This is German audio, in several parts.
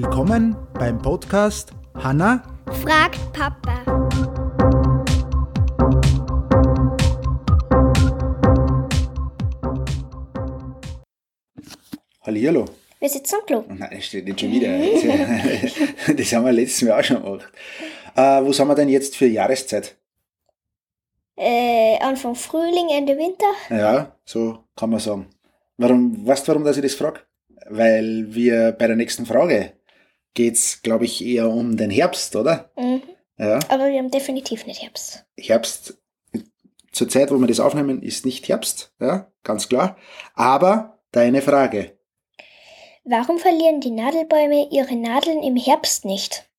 Willkommen beim Podcast Hanna fragt Papa. Hallihallo. Wir sitzen am Klo. Nein, das steht nicht schon wieder. Das haben wir letztes Mal auch schon gemacht. Äh, wo sind wir denn jetzt für Jahreszeit? Äh, Anfang Frühling, Ende Winter. Ja, so kann man sagen. Warum, weißt du, warum dass ich das frage? Weil wir bei der nächsten Frage geht's, glaube ich, eher um den Herbst, oder? Mhm. Ja, Aber wir haben definitiv nicht Herbst. Herbst, zur Zeit, wo wir das aufnehmen, ist nicht Herbst, ja, ganz klar. Aber deine Frage. Warum verlieren die Nadelbäume ihre Nadeln im Herbst nicht?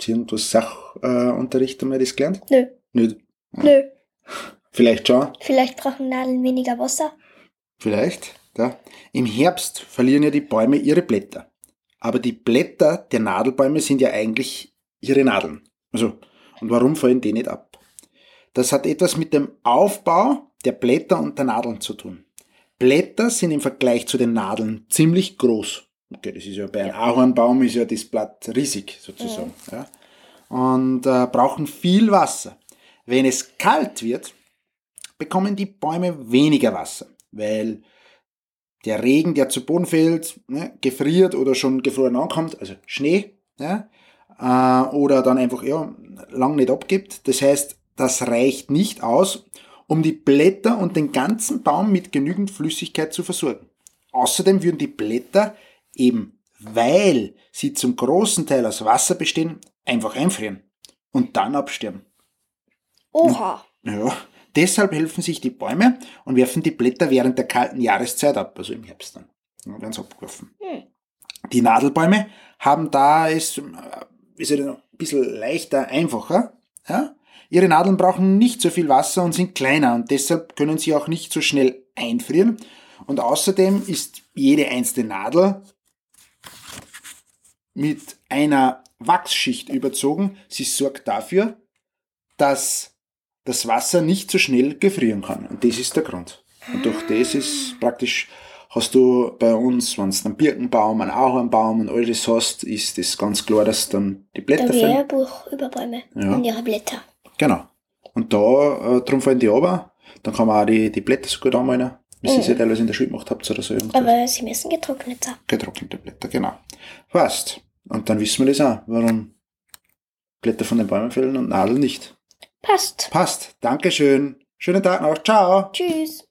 Sie haben was Sachunterricht einmal das gelernt? Nö. Nicht. Nö. Vielleicht schon, Vielleicht brauchen Nadeln weniger Wasser. vielleicht. Ja. Im Herbst verlieren ja die Bäume ihre Blätter. Aber die Blätter der Nadelbäume sind ja eigentlich ihre Nadeln. Also, und warum fallen die nicht ab? Das hat etwas mit dem Aufbau der Blätter und der Nadeln zu tun. Blätter sind im Vergleich zu den Nadeln ziemlich groß. Okay, das ist ja bei einem Ahornbaum ist ja das Blatt riesig sozusagen. Ja. Und äh, brauchen viel Wasser. Wenn es kalt wird, bekommen die Bäume weniger Wasser, weil der Regen, der zu Boden fällt, ne, gefriert oder schon gefroren ankommt, also Schnee, ja, äh, oder dann einfach ja, lang nicht abgibt. Das heißt, das reicht nicht aus, um die Blätter und den ganzen Baum mit genügend Flüssigkeit zu versorgen. Außerdem würden die Blätter eben, weil sie zum großen Teil aus Wasser bestehen, einfach einfrieren und dann absterben. Oha. Ja, deshalb helfen sich die Bäume und werfen die Blätter während der kalten Jahreszeit ab, also im Herbst dann. Ja, werden sie abgeworfen. Hm. Die Nadelbäume haben da es, äh, ist ja ein bisschen leichter, einfacher. Ja? Ihre Nadeln brauchen nicht so viel Wasser und sind kleiner und deshalb können sie auch nicht so schnell einfrieren. Und außerdem ist jede einzelne Nadel mit einer Wachsschicht überzogen. Sie sorgt dafür, dass das Wasser nicht so schnell gefrieren kann. Und das ist der Grund. Und durch das ist praktisch, hast du bei uns, wenn du einen Birkenbaum, einen Ahornbaum und all das hast, ist das ganz klar, dass dann die Blätter Der fallen. Über Bäume Ja. und ihre Blätter. Genau. Und da, äh, drum fallen die runter. Dann kann man auch die, die Blätter so gut anmalen, wie ihr es ja teilweise in der Schule gemacht habt oder so. irgendwas. Aber sie müssen getrocknet sein. Getrocknete Blätter, genau. Passt. Und dann wissen wir das auch, warum Blätter von den Bäumen fällen und Nadeln nicht. Passt. Passt. Dankeschön. Schönen Tag noch. Ciao. Tschüss.